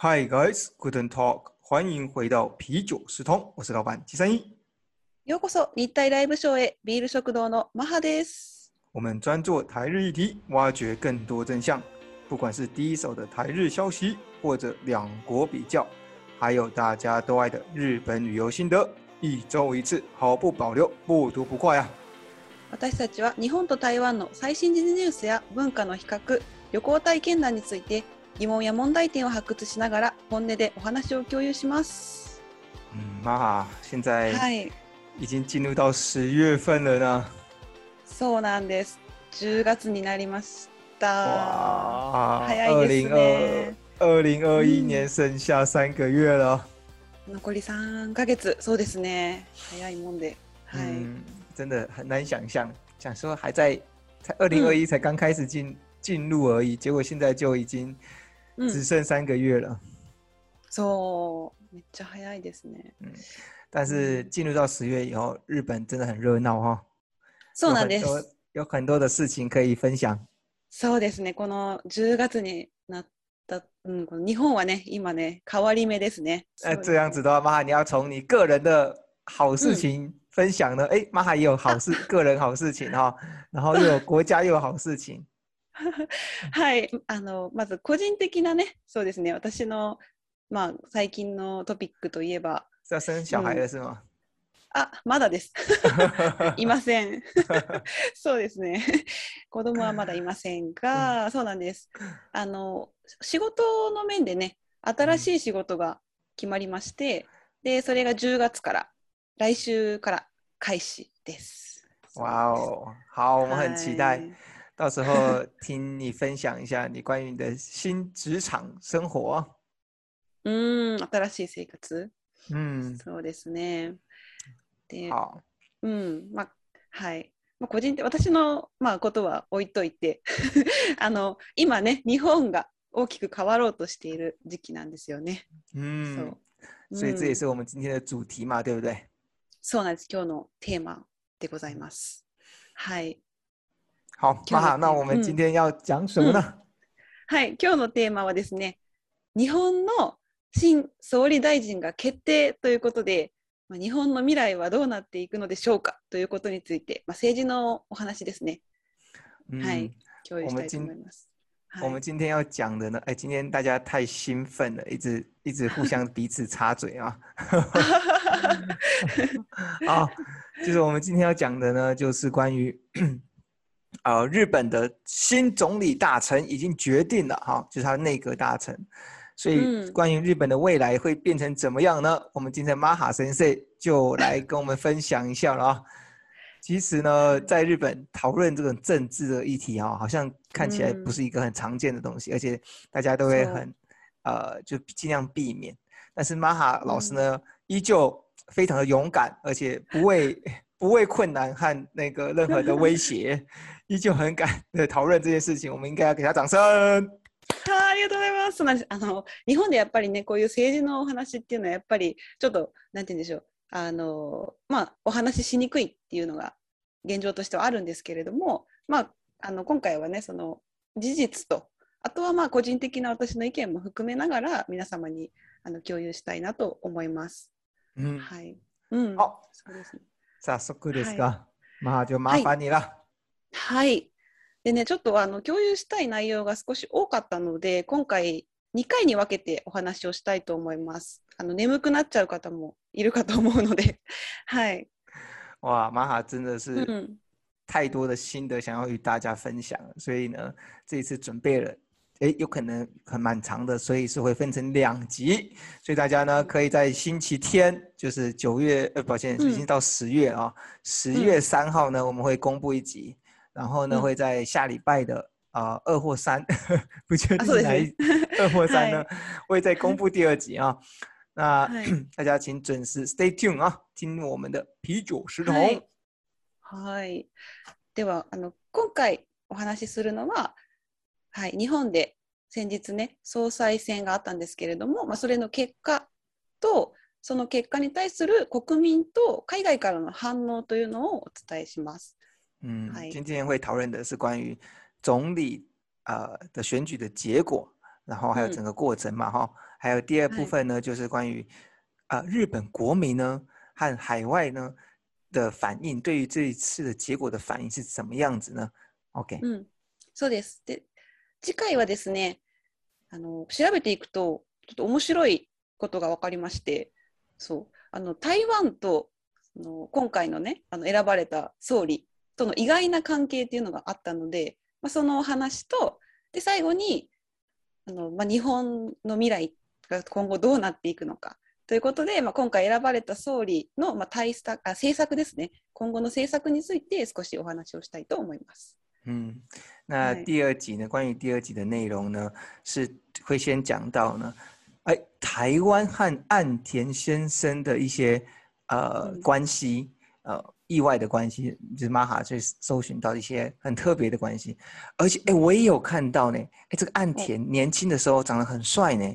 Hi guys, guten Tag，欢迎回到啤酒食通，我是老板七三一。ようこそ日体ライブショーへビール食堂のマハです。我们专做台日议题，挖掘更多真相。不管是第一手的台日消息，或者两国比较，还有大家都爱的日本旅游心得，一周一次，毫不保留，不吐不快啊！私たちは日本と台湾の最新時事ニュースや文化の比較、旅行体験談について 疑問や問題点を発掘しながら本音でお話を共有します。嗯，妈，现在はい、已经进入到十月份了呢。そうなんです。10月になりました。哇，早いですね。二零二一嗯年剩下三个月了。残り3ヶ月、そうですね。早いもんで。はい。嗯，真的很难想象，想说还在才二零二一才刚开始进进入而已，结果现在就已经うん只剩三个月了。そう、めっちゃ早いですね。但是进入到十月以后，日本真的很热闹哈，そうなんです。有很多有很多的事情可以分享。そうですね、この10月になった、うん、この日本はね、今ね、変わり目ですね。那そう这样子的话，玛哈，你要从你个人的好事情分享呢？哎、玛哈也有好事，个人好事情哈，然后又有国家又有好事情。 はい、あの、まず個人的なね、そうですね、私の、まあ、最近のトピックといえば、是要生小孩了是吗？あ、まだです。いません。そうですね。子供はまだいませんが、そうなんです。あの、仕事の面でね、新しい仕事が決まりまして、で、それが10月から、来週から開始です。哇哦，好，我们很期待。はい到时候听你分享一下你关于你的新职场生活。うーん、新しい生活。嗯，そうですね。で、好，うん、まあ、はい。まあ、個人的、私の、まあ、ことは置いといて、あの、今ね、日本が大きく変わろうとしている時期なんですよね。嗯そ，う。所以这也うん是我们今天的主题嘛，对不对？そうなんです。今日のテーマでございます。はい。好，今日的玛哈，那我们嗯今天要讲什么呢？はい。今日のテーマはですね、日本の新総理大臣が決定ということで、まあ、日本の未来はどうなっていくのでしょうかということについて、まあ、政治のお話ですね。嗯，はい共有したいと思います。はい我们今天要讲的呢，哎，今天大家太兴奋了，一直一直互相彼此插嘴啊。啊，就是我们今天要讲的呢，就是关于呃日本的新总理大臣已经决定了哈，就是他的内阁大臣。所以嗯关于日本的未来会变成怎么样呢？我们今天马哈先生就来跟我们分享一下了啊。其实呢，在日本讨论这种政治的议题啊，好像看起来不嗯是一个很常见的东西，而且大家都会很呃，就尽量避免。但是马哈老师嗯呢，依旧非常的勇敢，而且不畏 不畏困难和那个任何的威胁，依旧很敢的讨论这件事情。我们应该要给他掌声。はい、ありがとうございます。あの日本でやっぱりね、こういう政治のお話っていうのはやっぱりちょっとなんて言うんでしょう。あのまあお話ししにくいっていうのが現状としてはあるんですけれども、まああの今回はね、その事実とあとはまあ個人的な私の意見も含めながら皆様にあの共有したいなと思います。嗯，はい。うん。好，そうですね。早速ですはいが、まあ就麻烦你了。はい。でね、ちょっとあの共有したい内容が少し多かったので、今回2回に分けてお話をしたいと思います。あの眠くなっちゃう方もいるかと思うので、はい。哇，玛哈真的是うん。太多的心得想要与大家分享了，所以呢，这一次准备了，诶，有可能很蛮长的，所以是会分成两集，所以大家呢可以在星期天，就是九月，呃，抱歉，已经嗯到十月啊，十月三号呢我们会公布一集，然后呢嗯会在下礼拜的啊二或三，不确定哪一 二或三呢会再公布第二集啊。那はい 大家请准时 stay tuned 啊，听我们的啤酒。はい。では、あの今回お話しするのは、はい、日本で先日ね、総裁選があったんですけれども、まあ、それの結果と、その結果に対する国民と海外からの反応というのをお伝えします。嗯嗨，今天会讨论的是关于总理呃的选举的结果，然后还有嗯整个过程嘛哈。 还有第二部嗨分呢，就是关于啊、日本国民呢和海外呢的反应，对于这一次的结果的反应是怎么样子呢？OK，うん、そうです。で、次回はですね、あの調べていくと、ちょっと面白いことが分かりまして、そうあの台湾とあの今回のね、あの選ばれた総理 との意外な関係っていうのがあったので、まあ、そのお話と、で最後にあの、まあ、日本の未来が今後どうなっていくのか。ということで、まあ、今回選ばれた総理の、まあ、対策あ政策ですね、今後の政策について少しお話をしたいと思います。嗯，那对第二集呢，关于第二集的内容呢，是会先讲到呢，哎，台湾和岸田先生的一些呃嗯关系，呃意外的关系，就是玛哈去搜寻到一些很特别的关系，而且哎，我也有看到呢，哎，这个岸田年轻的时候长得很帅呢，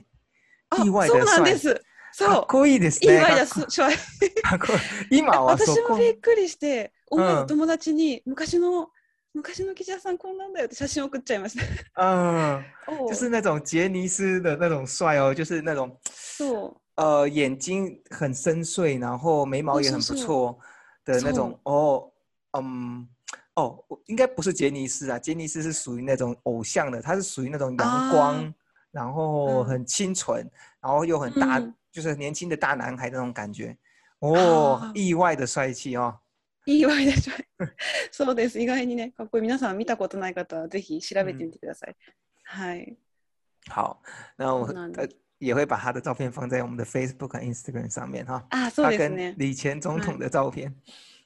あ意外そうなん的帅で，す。かっそう。こいいですね。意外だかっこす。はいかっこいい今はそ私もこびっくりして、思うんう友達に昔の昔の記者さんこんなんだよって写真送っちゃいました。嗯，お就是那种杰尼斯的那种帅哦，就是那种そう。呃眼睛很深邃，然后眉毛也很不是是错 的那种哦，嗯。哦，我应该不是杰尼斯啊，杰尼斯是属于那种偶像的，他是属于那种阳光，啊然后嗯很清纯，然后又很大，嗯就是年轻的大男孩那种感觉。哦，啊意外的帅气哦。意外でしょ。そうです。意外にね、かっこいい。皆さん見たことない方はぜひ調べてみてください。はい。好，那我そうなんだ呃 也会把他的照片放在我们的 Facebook 和 Instagram 上面哈。あ、そう他跟ですね。李前总统はい的照片。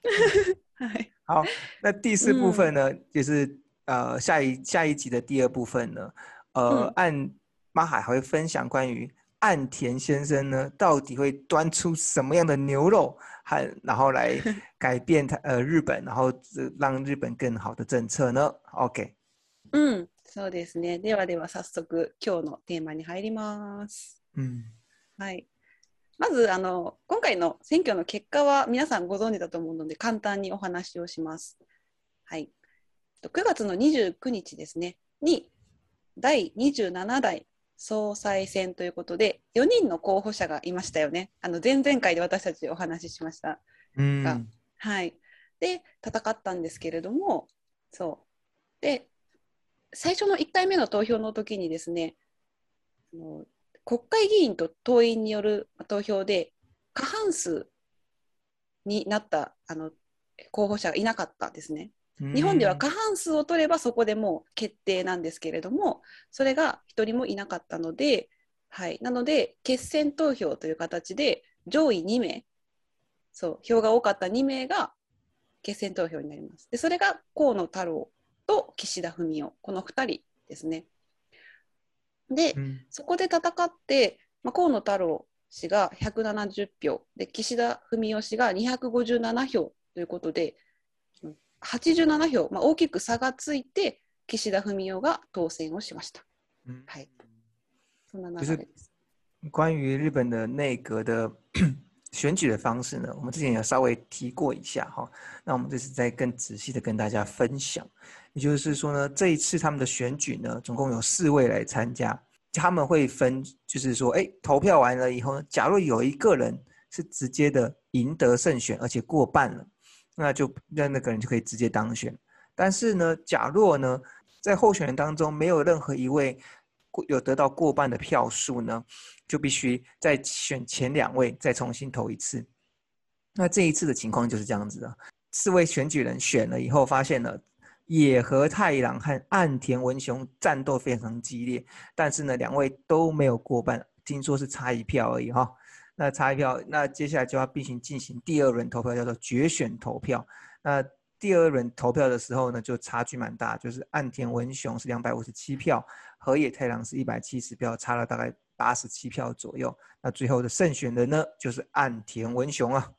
はい。好，那第四部嗯分呢，就是呃下一下一集的第二部分呢，呃，嗯岸马海还会分享关于岸田先生呢，到底会端出什么样的牛肉，和然后来改变他呃日本，然后呃让日本更好的政策呢？OK，うん。 そうですね。ではでは早速今日のテーマに入ります。嗯はい。まずあの今回の選挙の結果は皆さんご存知だと思うので簡単にお話をします。はい。と9月の29日ですねに第27代総裁選ということで4人の候補者がいましたよね。あの前々回で私たちお話ししました。嗯はい。で戦ったんですけれども、そう。で最初の1回目の投票の時にですね、国会議員と党員による投票で過半数になったあの候補者がいなかったですね。日本では過半数を取ればそこでもう決定なんですけれども、それが1人もいなかったので、はい、なので決選投票という形で上位2名、そう票が多かった2名が決選投票になります。でそれが河野太郎と岸田文雄、この2人ですね。で、嗯そこで戦って、まあ、河野太郎氏が170票で岸田文雄氏が257票ということでうん87票、まあ、大きく差がついて岸田文雄が当選をしました。嗯はい、そんな流れです。关于日本的内阁的选举的方式呢，我们之前有稍微提过一下哈。那我们这次再更仔细的跟大家分享。也就是说呢，这一次他们的选举呢，总共有四位来参加，他们会分，就是说，哎，投票完了以后呢，假如有一个人是直接的赢得胜选，而且过半了，那就那那个人就可以直接当选。但是呢，假若呢，在候选人当中没有任何一位有得到过半的票数呢，就必须再选前两位再重新投一次。那这一次的情况就是这样子的，四位选举人选了以后，发现了野和太郎和岸田文雄战斗非常激烈，但是呢，两位都没有过半，听说是差一票而已哈。那差一票，那接下来就要必须进行第二轮投票，叫做决选投票。那第二轮投票的时候呢，就差距蛮大，就是岸田文雄是两百五十七票，河野太郎是一百七十票，差了大概八十七票左右。那最后的胜选人呢，就是岸田文雄啊。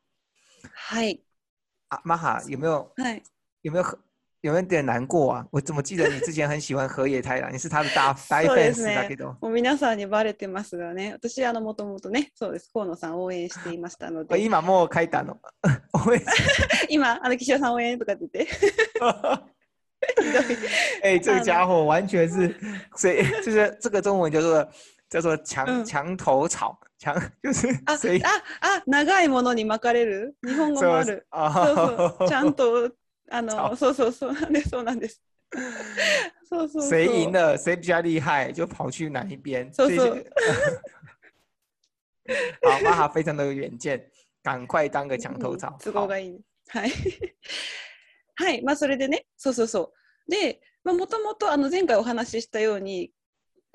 はい、啊，玛哈有没有はい、有没有很有没有点难过啊？我怎么记得你之前很喜欢河野太郎，你是他的大大そうで fans すねだけど。もう皆さんにバレてますがね、私、あの、もともとね、そうです、河野さん応援していましたの我で、今もう書いたの。我也是今、あの、岸田さん応援とかって言って、 ひどい。哎、这个家伙完全是，所以就是这个中文叫做 叫做墙、嗯墙头草，墙就是あ谁ああ長いものに巻かれる日本語もある。啊，そうそうちゃんとあの草そうそうそうなんですそうなんです。そうそうそう。谁赢了，谁比较厉害，就跑去哪一边。そう这そう些好，玛哈非常的有遠見，趕快当个墙頭草。都合がいいね。はい。 はい。まあ、それでね、そうそうそう。で、まあ、もともと、あの、前回お話ししたように、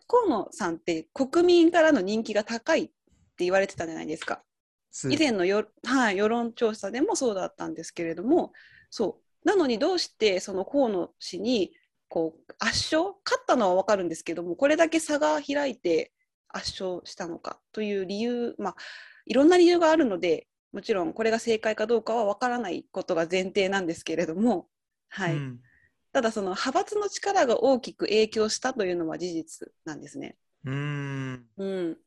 河野さんって国民からの人気が高いって言われてたじゃないですか。是以前のよ、はい、世論調査でもそうだったんですけれども、そう。なのにどうしてその河野氏にこう圧勝勝ったのは分かるんですけどもこれだけ差が開いて圧勝したのかという理由まあいろんな理由があるのでもちろんこれが正解かどうかは分からないことが前提なんですけれども、はい。嗯ただその派閥の力が大きく影響したというのは事実なんですね。嗯うん、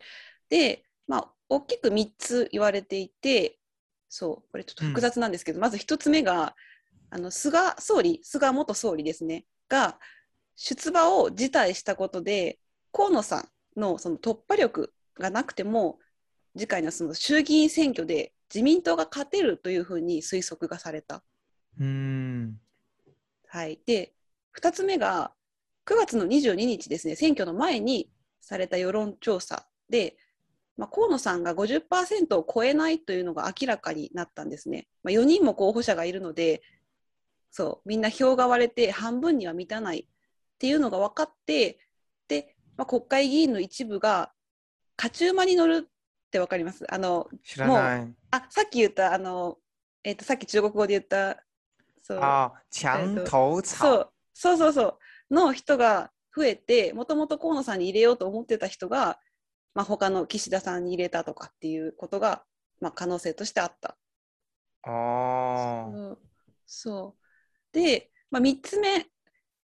で、まあ、大きく3つ言われていてそうこれちょっと複雑なんですけど、まず1つ目があの菅総理菅元総理ですね。が出馬を辞退したことで河野さんのその突破力がなくても次回のその衆議院選挙で自民党が勝てるというふうに推測がされた。嗯はい、で2つ目が9月の22日ですね選挙の前にされた世論調査で、まあ、河野さんが50%を超えないというのが明らかになったんですね。まあ、4人も候補者がいるのでそうみんな票が割れて半分には満たないっていうのが分かってで、まあ、国会議員の一部が勝ち馬に乗るって分かります？あの知らない。あさっき言ったあの、えっとさっき中国語で言ったそうあ、墙頭草。そうそうそうそうの人が増えてもともと河野さんに入れようと思ってた人が、まあ、他の岸田さんに入れたとかっていうことが、まあ、可能性としてあった。哦，そうそうで、まあ、3つ目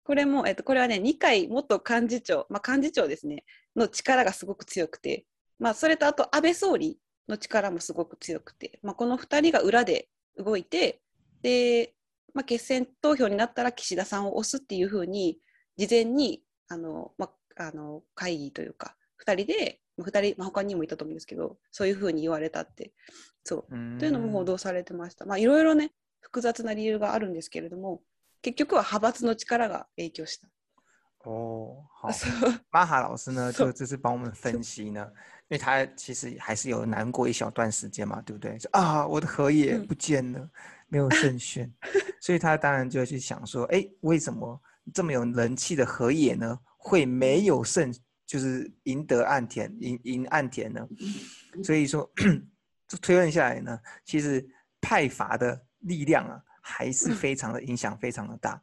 これも、えっと、これはね二階元幹事長、まあ、幹事長ですねの力がすごく強くて、まあ、それとあと安倍総理の力もすごく強くて、まあ、この2人が裏で動いてで、まあ、決選投票になったら岸田さんを押すっていうふうに事前にあの、まあ、あの会議というか2人でまあ2人、まあ、他にもいたと思うんですけどそういうふうに言われたってそうというのも報道されてました。まあいろいろね複雑な理由があるんですけれども結局は派閥の力が影響した。哦，好。そう玛哈老师呢，是就这次帮我们分析呢，因为他其实还是有难过一小段时间嘛，对不对？就啊，我的河野嗯不见了，没有胜选，所以他当然就会去想说，哎，为什么这么有人气的荷叶呢，会没有胜，就是赢得岸田，赢赢岸田呢？所以说，这 推论下来呢，其实派阀的力量啊，还是嗯非常的影响非常的大。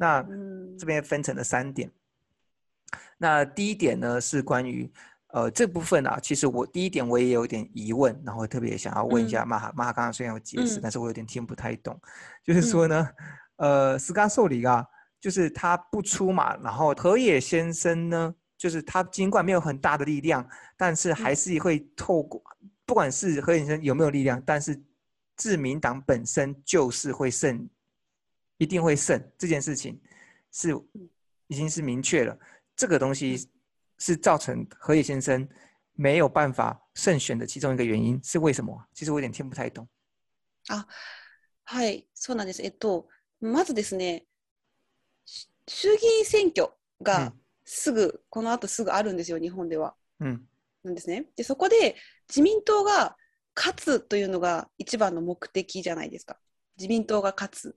那这边分成了三点。那第一点呢是关于呃这部分啊，其实我第一点我也有点疑问，然后特别想要问一下嗯。玛哈，玛哈刚刚虽然有解释，嗯。但是我有点听不太懂，就是说呢，呃，斯卡寿里啊，就是他不出马，然后河野先生呢，就是他尽管没有很大的力量，但是还嗯是会透过，不管是河野先生有没有力量，但是自民党本身就是会胜，一定会胜这件事情是已经是明确了。这个东西是造成河野先生没有办法胜选的其中一个原因，是为什么？其实我有点听不太懂。はい、そうなんです。えっと、まずですね、し衆議院選挙うがんすぐ、この後すぐあるんですよ、日本では。嗯なんですね。で、そこで自民党が勝つというのが一番の目的じゃないですか。自民党が勝つ。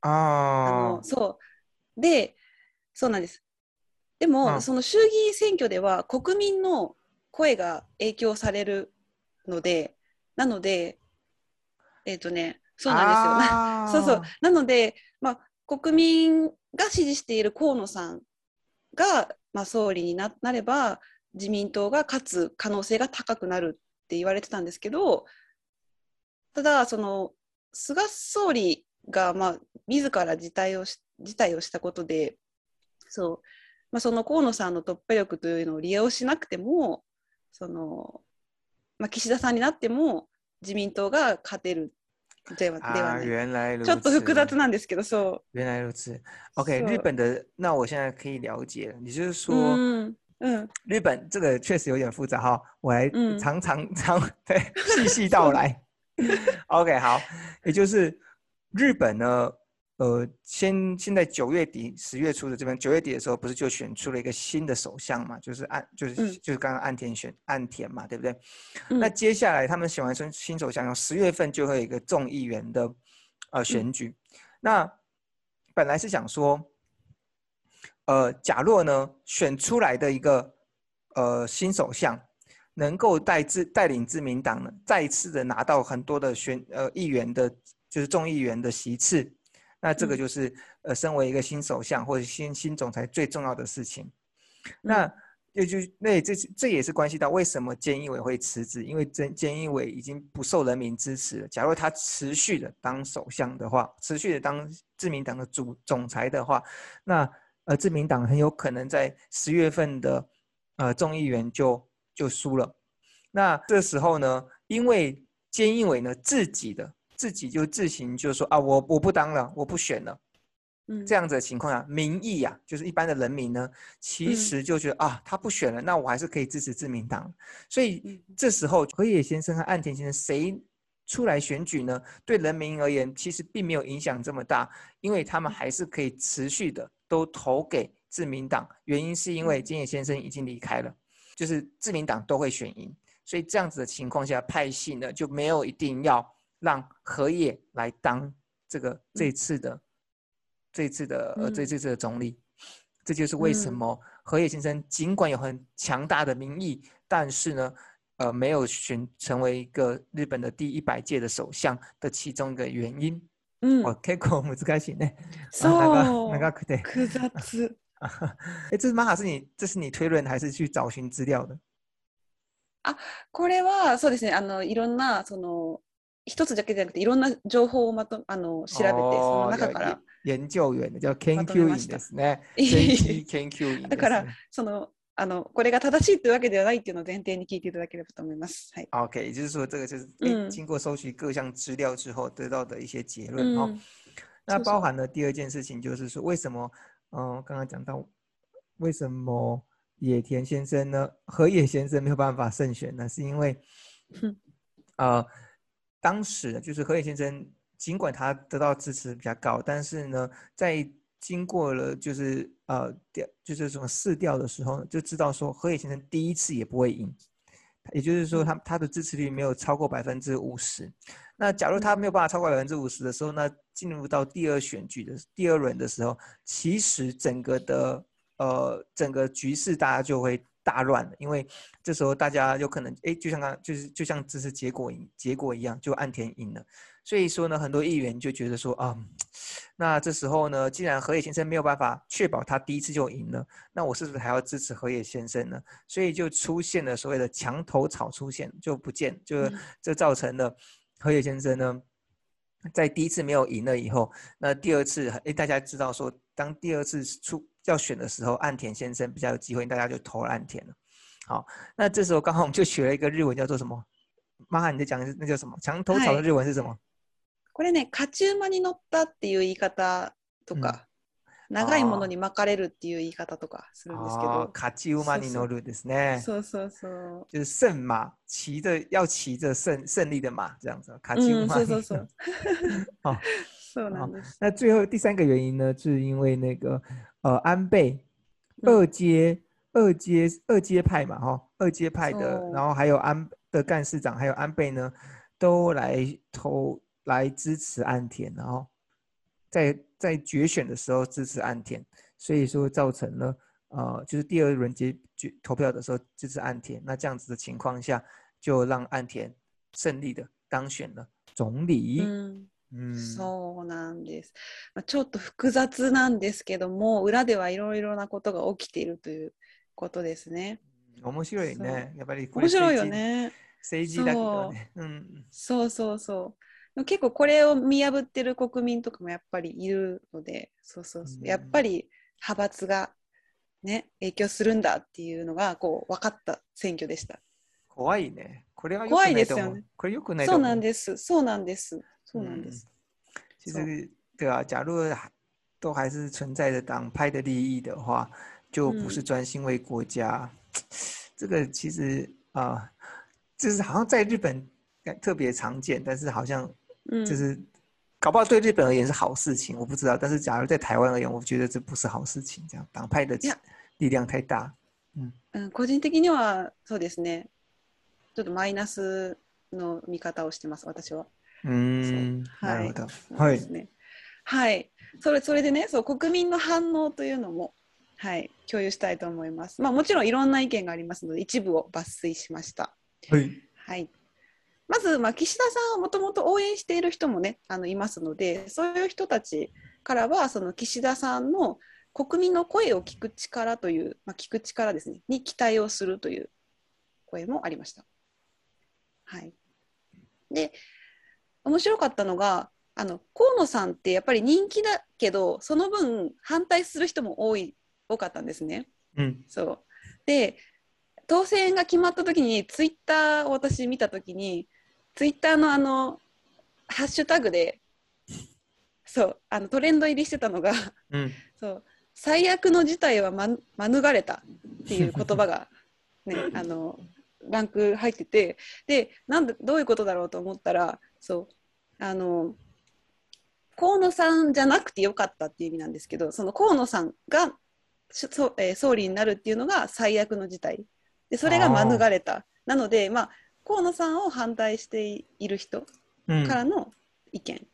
あ啊の、そう。で、そうなんです。でも、うんその衆議院選挙では国民の声が影響されるので、なので、えっ、とね、そうなんですよ。そうそう。なので、まあ、国民が支持している河野さんが、まあ、総理にななれば、自民党が勝つ可能性が高くなるって言われてたんですけど、ただ、その、菅総理が、まあ、自ら辞退をし辞退をしたことで、そう、まあ、その河野さんの突破力というのを利用しなくても、その、まあ、岸田さんになっても自民党が勝てるではでちょっと複雑此なんですけど、そ原来如此。OK，是日本的那我现在可以了解了。你就是う。说，うん嗯日本这个确实有点复杂哈，我来嗯常常常对细细道来。OK，好，也就是日本呢，呃，先现在九月底十月初的这边九月底的时候，不是就选出了一个新的首相嘛，就是岸就是、嗯就是刚刚岸田选岸田嘛，对不对？嗯那接下来他们选完新新首相，十月份就会有一个众议员的呃选举。那本来是想说，呃，假若呢选出来的一个呃新首相能够带自带领自民党呢再次的拿到很多的选呃议员的，就是众议员的席次，那这个嗯就是、呃身为一个新首相或者新新总裁最重要的事情。那也就那这这也是关系到为什么菅义伟会辞职，因为菅菅义伟已经不受人民支持了。假如他持续的当首相的话，持续的当自民党的主总裁的话，那呃自民党很有可能在十月份的呃众议员就就输了。那这时候呢，因为菅义伟呢自己的自己就自行就说啊，我我不当了，我不选了。嗯这样子的情况下，民意啊，就是一般的人民呢，其嗯实就觉得、啊，他不选了，那我还是可以支持自民党。所以嗯这时候，河野先生和岸田先生谁出来选举呢？对人民而言，其实并没有影响这么大，因为他们还是可以持续的都投给自民党。原因是因为嗯菅野先生已经离开了，就是自民党都会选赢。所以这样子的情况下，派系呢就没有一定要让河野来当这个这次的、这次的呃这嗯这次的总理。这就是为什嗯么河野先生尽管有很强大的民意，但是呢，呃，没有选成为一个日本的第一百届的首相的其中一个原因。うん哦，結構難しいね。そうあ長長くて。複雑。哎，这是玛卡是你这是你推论还是去找寻资料的？これはそうですねあのいろんなその 一つだけじゃなくていろんな情報をまとあの調べてその哦中から有研究員ですね。研究員ですね。だからそのあのこれが正しいというわけではないっていうのを前提に聞いていただければと思います。はい。OK，也就是说，这个就是经过收集各项资料之后得到的一些结论哦。うん那包含了第二件事情，就是说为什么，嗯、刚刚讲到为什么野田先生呢，河野先生没有办法胜选呢？是因为嗯，呃，当时就是河野先生，尽管他得到支持比较高，但是呢，在经过了就是呃调就是什么试调的时候呢，就知道说河野先生第一次也不会赢，也就是说他他的支持率没有超过百分之五十。那假如他没有办法超过百分之五十的时候，那进入到第二选举的第二轮的时候，其实整个的呃整个局势大家就会大乱了，因为这时候大家有可能哎，就像刚就是就像这次结果一结果一样，就岸田赢了。所以说呢，很多议员就觉得说啊、那这时候呢，既然河野先生没有办法确保他第一次就赢了，那我是不是还要支持河野先生呢？所以就出现了所谓的墙头草出现，就不见，就嗯这造成了河野先生呢，在第一次没有赢了以后，那第二次，哎，大家知道说，当第二次出要选的时候，岸田先生比较有机会，大家就投了岸田了。好，那这时候刚好我们就学了一个日文，叫做什么？妈哈，你在讲的是那叫什么？墙头草的嗨日文是什么？これね、勝ち馬に乗ったっていう言い方とか、長いものに巻かれるっていう言い方とかするんですけ哦ど、，卡基乌马尼诺鲁ですね。そうそうそう。就是圣马，骑着要骑着胜胜利的马这样子。卡基乌うん、马尼诺そうそうそう。哦 そうなんです。那最后第三个原因呢，是因为那个呃安倍嗯二阶、二阶二阶派嘛，哈，二阶派的，哦然后还有安的干事长，还有安倍呢，都来投来支持岸田，然后在在决选的时候支持岸田，所以说造成了呃，就是第二轮结决投票的时候支持岸田，那这样子的情况下，就让岸田胜利的当选了总理。 うん嗯，そうなんです。まあちょっと複雑なんですけども、裏ではいろいろなことが起きているということですね。面白いね。やっぱり面白いよね。政治だけどね。うん。そうそうそう。でも結構これを見破ってる国民とかもやっぱりいるので、そうそうそううんやっぱり派閥がね、影響するんだっていうのがこう分かった選挙でした。怖いね。これは怖ないいと思う。ですよねこれ良くない。そうなんです。そうなんです。そうなんです。其实，对啊，假如还都还是存在着党派的利益的话，就不是专心为国家。这个其实啊、就是好像在日本特别常见，但是好像うん就是搞不好对日本而言是好事情，我不知道。但是假如在台湾而言，我觉得这不是好事情。这样党派的力量太大。うん、個人的にはそうですね。ちょっとマイナスの見方をしてます、私は。嗯，はいなるほど。そうはい。ね。はい。それそれでね、そう国民の反応というのも、はい、共有したいと思います。まあもちろんいろんな意見がありますので、一部を抜粋しました。はい。はい。まず、まあ、岸田さんをもともと応援している人もね、あのいますので、そういう人たちからは、その岸田さんの国民の声を聞く力という、まあ、聞く力ですね、に期待をするという声もありました。はい。で、面白かったのが、あの河野さんってやっぱり人気だけど、その分反対する人も多い多かったんですね。うん。そうで当選が決まった時にツイッターを私見た時にツイッターのあのハッシュタグでそうあのトレンド入りしてたのがうん。そう最悪の事態は、ま、免れたっていう言葉が、ね、あのランク入っててでなんでどういうことだろうと思ったらそうあの河野さんじゃなくてよかったっていう意味なんですけどその河野さんがしそえー総理になるっていうのが最悪の事態。でそれが免れた。なので、まあ、河野さんを反対している人うん。からの意見、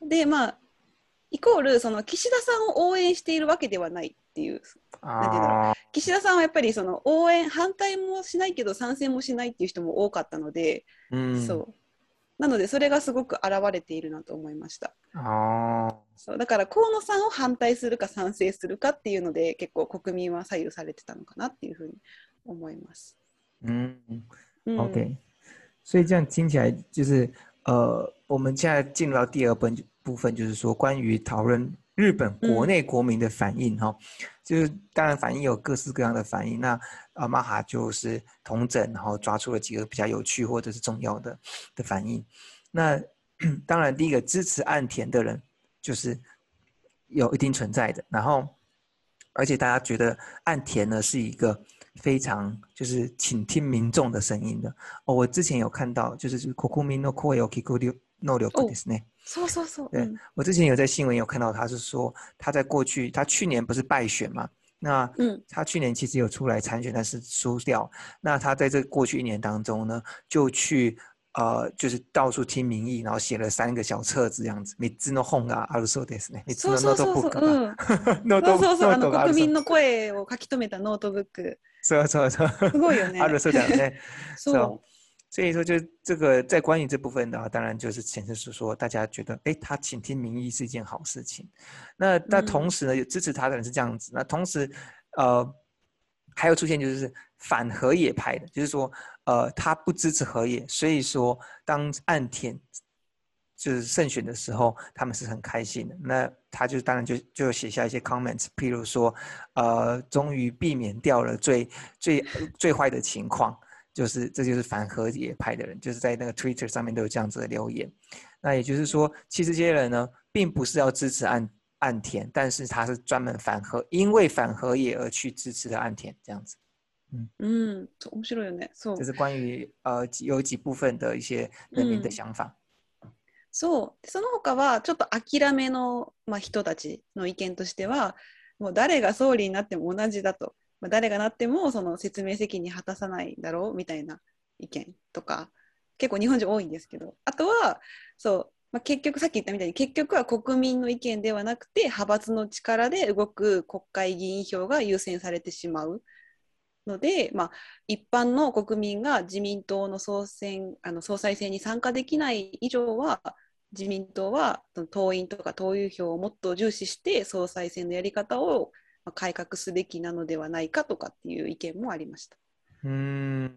でまあイコールその岸田さんを応援しているわけではないっていう。なんていうんだろあ岸田さんはやっぱりその応援反対もしないけど賛成もしないっていう人も多かったので、ーうん。そう。なのでそれがすごく現れているなと思いました。あそう。だから河野さんを反対するか賛成するかっていうので結構国民は左右されてたのかなっていうふうに思います。ー嗯。うん、OK，所以这样听起来就是呃，我们现在进入到第二部分部分，就是说关于讨论日本国内国民的反应哈、就是当然反应有各式各样的反应，那呃马哈就是统整，然后抓出了几个比较有趣或者是重要的的反应。那当然第一个支持岸田的人就是有一定存在的，然后而且大家觉得岸田呢是一个非常就是倾听民众的声音的哦。我之前有看到，就是就是国民の声を聞く能力ですね。 说说说。对，我之前有在新闻有看到，他是说他在过去，他去年不是败选嘛？那嗯，他去年其实有出来参选，但是输掉。那他在这过去一年当中呢，就去呃，就是到处听民意，然后写了三个小册子这样子。你只能哄啊，阿鲁索德斯？你只能う。あの国民の声を書き留めた。そうそうそう。すごいよね。阿鲁索德斯。そう。所以说，就这个在关于这部分的话，当然就是显示是说，大家觉得，哎，他倾听民意是一件好事情。那那嗯同时呢，有支持他的人是这样子。那同时，呃，还有出现就是反河野派的，就是说，呃，他不支持河野，所以说当岸田就是胜选的时候，他们是很开心的。那他就当然就就写下一些 comments，譬如说，呃，终于避免掉了最最最坏的情况。就是这就是反河野派的人，就是在那个 Twitter 上面都有这样子的留言。那也就是说，其实这些人呢，并不是要支持岸岸田，但是他是专门反河，因为反河野而去支持的岸田这样子。うん。そう面白いよね。そう这。是关于呃几有几部分的一些人民的嗯想法。そうでその他はちょっと諦めの、まあ、人たちの意見としてはもう誰が総理になっても同じだと、 まあ、誰がなってもその説明責任果たさないだろうみたいな意見とか結構日本人多いんですけど。あとはそう、まあ、結局さっき言ったみたいに結局は国民の意見ではなくて派閥の力で動く国会議員票が優先されてしまうので、まあ、一般の国民が自民党の総選あの総裁選に参加できない以上は自民党は党員とか党友票をもっと重視して総裁選のやり方を改革すべきなのではないかとかっていう意見もありました。嗯，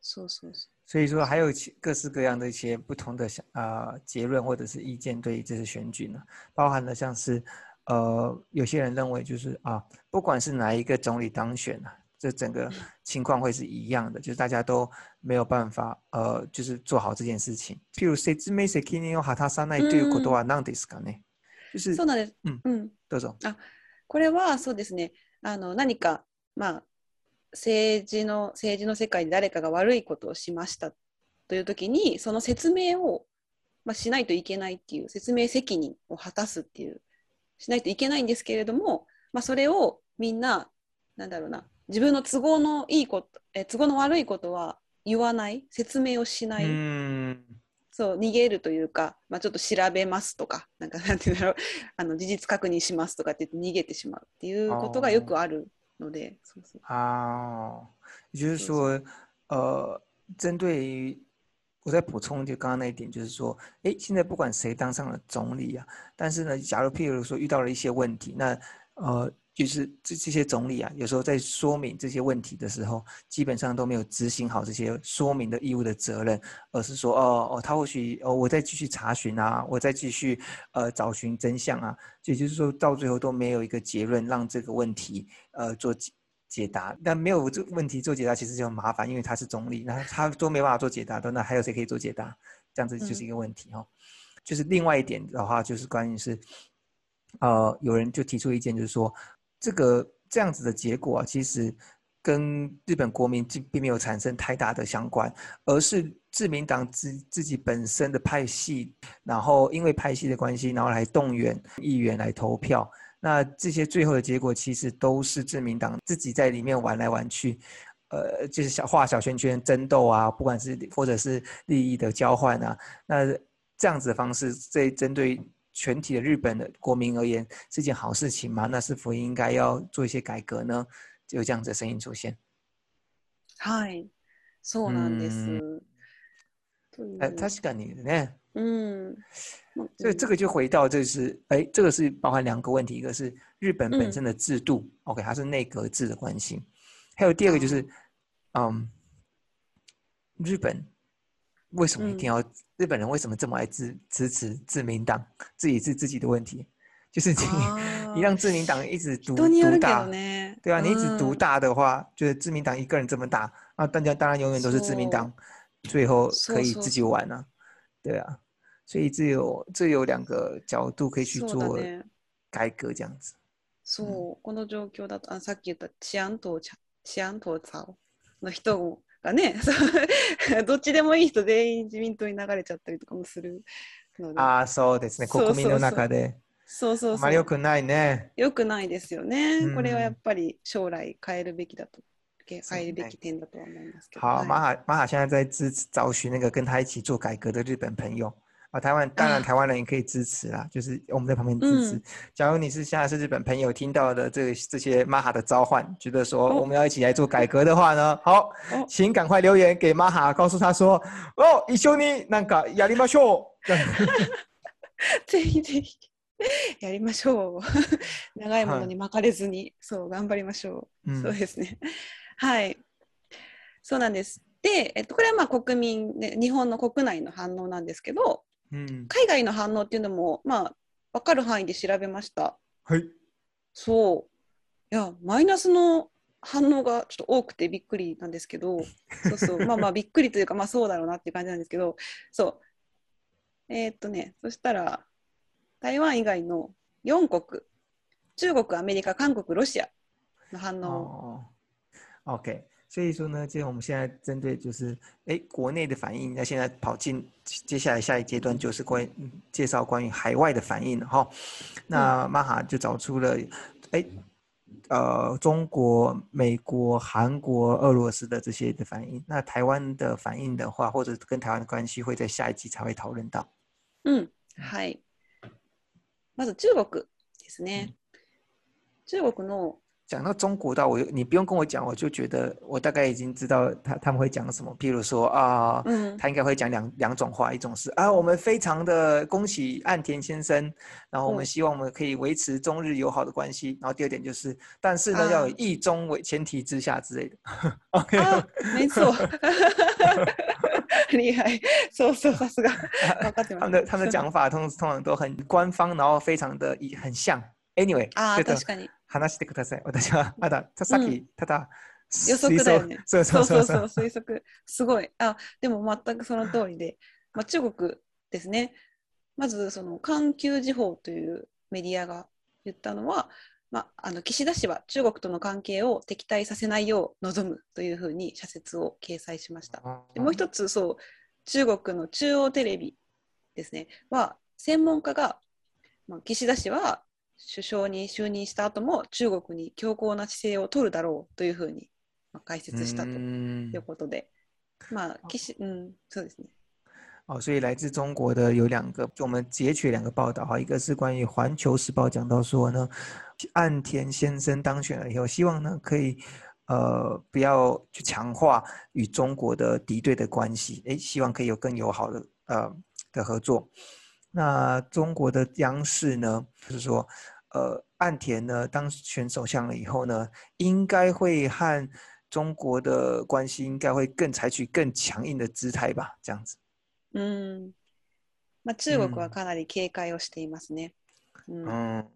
そうそうそ所以说还有其各式各样的一些不同的想呃结论或者是意见对于这次选举呢，包含了像是呃有些人认为就是啊，不管是哪一个总理当选啊，这整个情况会是一样的，就是大家都没有办法呃就是做好这件事情。譬如説明責任を果たさないということは何ですかね？就是うそうなんです。うんうんどうぞ。これはそうですね。あの何か、まあ、政治の政治の世界で誰かが悪いことをしましたという時にその説明を、まあ、しないといけないっていう説明責任を果たすっていうしないといけないんですけれども、まあ、それをみんななんだろうな自分の都合のいいことえ都合の悪いことは言わない説明をしない、そう逃げるというか、まあ、ちょっと調べますとかなんかなんていうんだろう あの事実確認しますとかって言って逃げてしまうっていうことがよくあるのでそうそう。啊，也就是说，呃，针对于我再补充就刚刚那一点，就是说，诶，现在不管谁当上了总理啊，但是呢，假如譬如说遇到了一些问题，那呃，就是这这些总理啊，有时候在说明这些问题的时候，基本上都没有执行好这些说明的义务的责任，而是说，哦哦，他或许哦，我再继续查询啊，我再继续呃找寻真相啊，也就是说，到最后都没有一个结论，让这个问题呃做解解答。但没有这个问题做解答，其实就很麻烦，因为他是总理，那他都没办法做解答的，那还有谁可以做解答？这样子就是一个问题哈、哦。就是另外一点的话，就是关于是，呃，有人就提出意见，就是说，这个这样子的结果啊，其实跟日本国民并并没有产生太大的相关，而是自民党自自己本身的派系，然后因为派系的关系，然后来动员议员来投票。那这些最后的结果，其实都是自民党自己在里面玩来玩去，呃，就是小画小圈圈争斗啊，不管是或者是利益的交换啊，那这样子的方式，在针对全体的日本的国民而言，是件好事情吗？那是否应该要做一些改革呢？就有这样子的声音出现。はい、そうなんです。という呃，確かにね。うん。ま所以这个就回到，这是哎，这个是包含两个问题，一个是日本本身的制度、o k 它是内阁制的关系，还有第二个就是，嗯，日本 为什么一定要、日本人为什么这么爱支支持自民党？自己是自己的问题，就是你あ你让自民党一直独人によるけ独大ど，ね。对啊，你一直独うん大的话，就是自民党一个人这么大，那大家当然永远都是自民党，最后可以自己玩啊，对啊，所以这有这有两个角度可以去そうだ做ね。改革这样子。そう、この状況だと、あさっき言った治安と治安と差の人 がね、どっちでもいい人全員自民党に流れちゃったりとかもするので、ああ、そうですね。国民の中でそうそうあまそう。り良くないね。よくないですよね。うんこれはやっぱり将来変えるべきだと、変えるべき点だとは思いますけど。好，はい马哈马哈现在在支持找寻那个跟他一起做改革的日本朋友啊，台湾当然啊台湾人也可以支持啦，就是我们在旁边支持。嗯假如你是现在是日本朋友，听到的这这些马哈的召唤，觉得说哦我们要一起来做改革的话呢，好，哦 请赶快留言给马哈，告诉他说哦，一緒になんかやりましょう。ぜひぜひやりましょう。長いものに巻かれずに、そう、頑張りましょう。うんそうですね。はい。そうなんです。で、えっと、これはまあ国民、ね、日本の国内の反応なんですけど、うん、海外の反応っていうのも、まあ、分かる範囲で調べました。はい。そう。いや、マイナスの反応がちょっと多くてびっくりなんですけど、そうそう、まあまあ びっくりというか、まあそうだろうなっていう感じなんですけど、そう。えーっとね、そしたら、台湾以外の4国、中国、アメリカ、韓国、ロシアの反応。哦，OK，所以说呢，今天我们现在针对就是哎国内的反应，那现在跑进接下来下一阶段就是关于嗯介绍关于海外的反应了哈。那玛哈就找出了哎呃中国、美国、韩国、俄罗斯的这些的反应。那台湾的反应的话，或者跟台湾的关系，会在下一集才会讨论到。うん、はい。まず中国ですね。中国の 讲到中国到我，你不用跟我讲，我就觉得我大概已经知道他他们会讲什么。譬如说啊，うん、他应该会讲两两种话，一种是啊，我们非常的恭喜岸田先生，然后我们嗯希望我们可以维持中日友好的关系。然后第二点就是，但是呢，啊要有一中为前提之下之类的。OK，あ、没错。厉害。そうそう、さすが。分かってます。他们的他们的讲法通通常都很官方，然后非常的一很像。Anyway，ああ、这个確かに。 話してください。私はまださっきただ予測だよね。そうそうそうそう。そう推測。すごい。あ、でも全くその通りで、まあ、中国ですね。まず、その、環球時報というメディアが言ったのは、まあ、あの岸田氏は中国との関係を敵対させないよう望むというふうに社説を掲載しました。でもう一つそう中国の中央テレビですねは専門家が、まあ、岸田氏は首相に就任した後も中国に強硬な姿勢を取るだろうというふうに、まあ、解説したということで、まあ岸嗯，そうですね。哦，所以来自中国的有两个，我们截取两个报道哈，一个是关于《环球时报》讲到说呢，岸田先生当选了以后，希望呢可以呃不要去强化与中国的敌对的关系，诶，希望可以有更友好的呃的合作。那中国的央视呢，就是说，呃，岸田呢当选首相了以后呢，应该会和中国的关系应该会更采取更强硬的姿态吧，这样子。うんまあ、中国はかなり警戒をしていますね。嗯，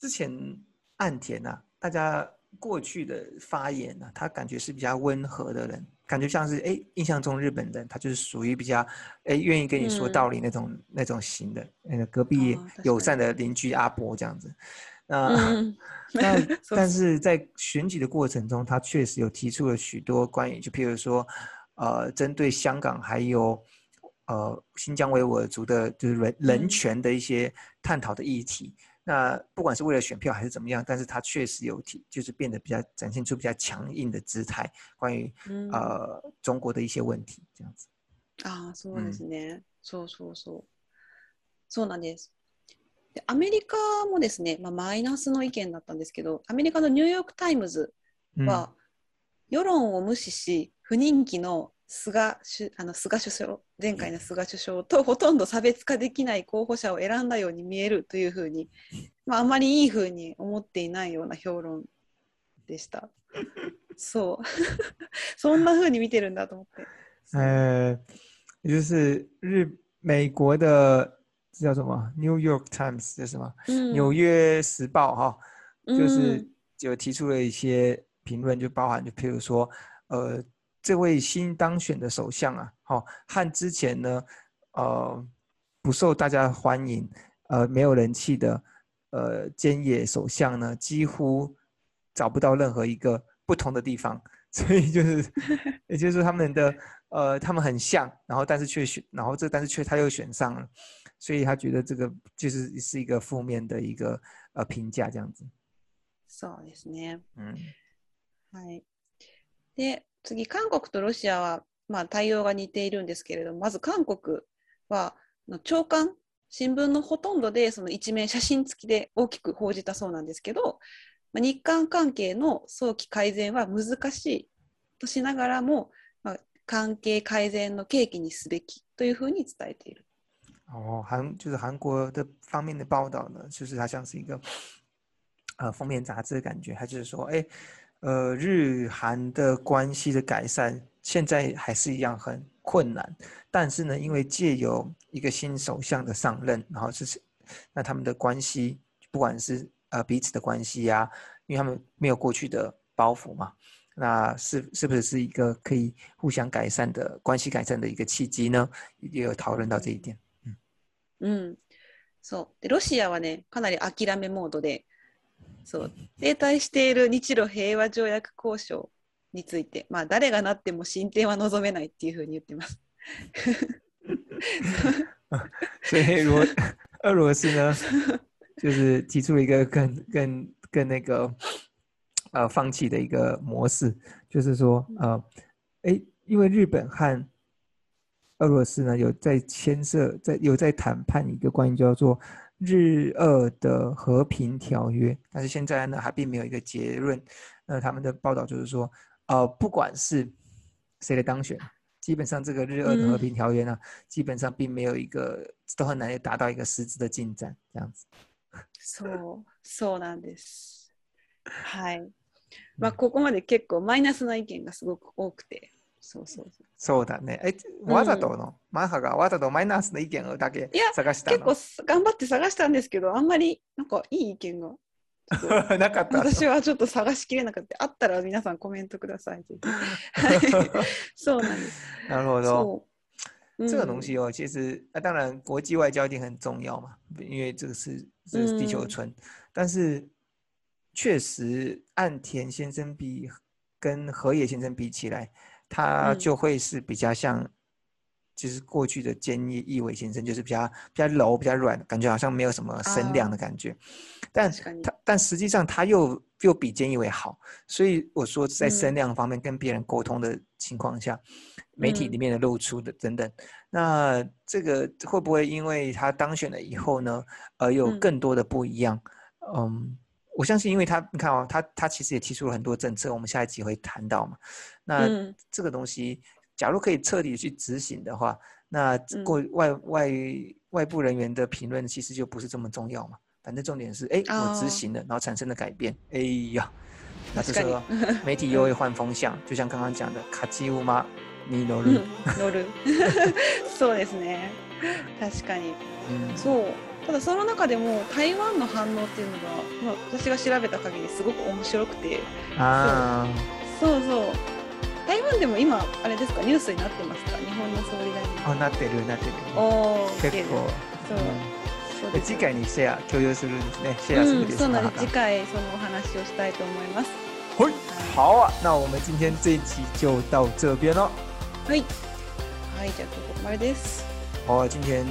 之前岸田啊，大家过去的发言呢、啊，他感觉是比较温和的人， 感觉像是哎，印象中日本人他就是属于比较哎愿意跟你说道理那种、嗯、那种型的，那个隔壁友善的邻居阿伯这样子。那、嗯、那 但是在选举的过程中，他确实有提出了许多关于，就譬如说，呃，针对香港还有。呃，新疆维吾尔族的，就是人人权的一些探讨的议题。那不管是为了选票还是怎么样，但是他确实有提，就是变得比较展现出比较强硬的姿态，关于、嗯、呃中国的一些问题，这样子。ああ、そうですね。うん、そうそうそう。そうなんです。でアメリカもですね、まあ、マイナスの意見だったんですけど、アメリカのニューヨーク・タイムズは、世論を無視し、不人気の 菅あの菅首相前回の菅首相とほとんど差別化できない候補者を選んだように見えるというふうに、まあ、あまりいいふうに思っていないような評論でした。そうそんなふうに見てるんだと思って。呃，就是日美国的这叫什么《New York Times》是什么？嗯，纽约时报哈，就是就提出了一些评论，就包含就譬如说，呃。这位新当选的首相啊，好，和之前呢，呃，不受大家欢迎，呃，没有人气的，呃，菅野首相呢，几乎找不到任何一个不同的地方，所以就是，也就是说他们的，呃，他们很像，然后但是却选，然后这但是却他又选上了，所以他觉得这个就是是一个负面的一个呃评价这样子。そうですね。嗯。はい。で。 次、韓国とロシアは、まあ、対応が似ているんですけれども、まず韓国はの朝刊、新聞のほとんどでその一面写真付きで大きく報じたそうなんですけど、まあ、日韓関係の早期改善は難しいとしながらも、まあ、関係改善の契機にすべきというふうに伝えている。哦，韩就是韩国的方面的报道呢，就是它像是一个呃封面杂志的感觉，它就是说，哎，呃，日韩的关系的改善现在还是一样很困难，但是呢，因为借由一个新首相的上任，然后是那他们的关系，不管是呃彼此的关系呀，因为他们没有过去的包袱嘛，那是是不是是一个可以互相改善的关系改善的一个契机呢？也有讨论到这一点。嗯嗯，そう。でロシアはね、かなり諦めモードで。 そう。停滞している日露平和条約交渉について、まあ、誰がなっても進展は望めないっていうふうに言ってます。所以罗俄罗斯呢，就是提出一个更更更那个呃放弃的一个模式，就是说呃，哎，因为日本和俄罗斯呢有在牵涉在有在谈判一个关于叫做。日俄的和平条约，但是现在呢还并没有一个结论。那他们的报道就是说，呃，不管是谁的当选，基本上这个日俄的和平条約呢，基本上并没有一个都很难达到一个实质的进展。这样子。そうそうなんです。はい。まあここまで結構マイナスな意見がすごく多くて。 そうそうそう。そうだね。え、わざとの、うん、マハがわざとマイナスの意見をだけ探したの？結構頑張って探したんですけど、あんまりなんかいい意見が。なかった私はちょっと探しきれなかった。あったら皆さんコメントください。そうなんです。なるほど。这个东西哦，其实啊，当然国际外交一定很重要嘛，因为这个是这是地球村。但是确实岸田先生比跟河野先生比起来，他嗯。就会是比较像，就是过去的菅义义伟先生，就是比较比较柔、比较软，感觉好像没有什么声量的感觉。但他但实际上他又又比菅义伟好，所以我说在声嗯量方面跟别人沟通的情况下，媒体嗯。里面的露出的等等，那这个会不会因为他当选了以后呢，而有嗯。更多的不一样？嗯，我相信，因为他你看哦，他他其实也提出了很多政策，我们下一集会谈到嘛。那嗯这个东西，假如可以彻底地去执行的话，那嗯过外外外部人员的评论其实就不是这么重要嘛。反正重点是，哎，我执哦行了，然后产生了改变，哎呀，那这確かに时候媒体又会换风向，就像刚刚讲的卡基乌妈尼诺鲁うん、乗るそうですね確かに嗯，そう ただその中でも台湾の反応っていうのが、まあ、私が調べた限りすごく面白くて。啊，そうそう。台湾でも今あれですかニュースになってますか日本の総理大臣。哦，なってるなってる。おー結構。そう。うん。そうです。次回にシェア共有するんですね。シェアするうん、そうなんです。次回そのお話をしたいと思います。嘿，好啊，那我们今天这一集就到这边了。はい。はいじゃあここまでです哦，今天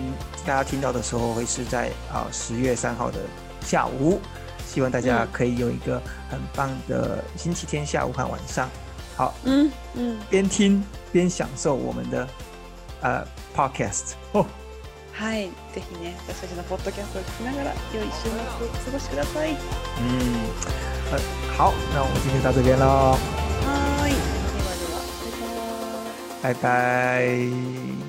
大家听到的时候会是在啊十月三号的下午，希望大家嗯可以有一个很棒的星期天下午和晚上。好，うんうん边听边享受我们的呃 podcast 哦。はいぜひね私たちのポッドキャストを聞きながら良い週末をお過ごしください嗯，呃，好，那我们今天到这边喽，はーいでは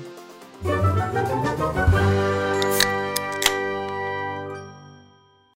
Thank you.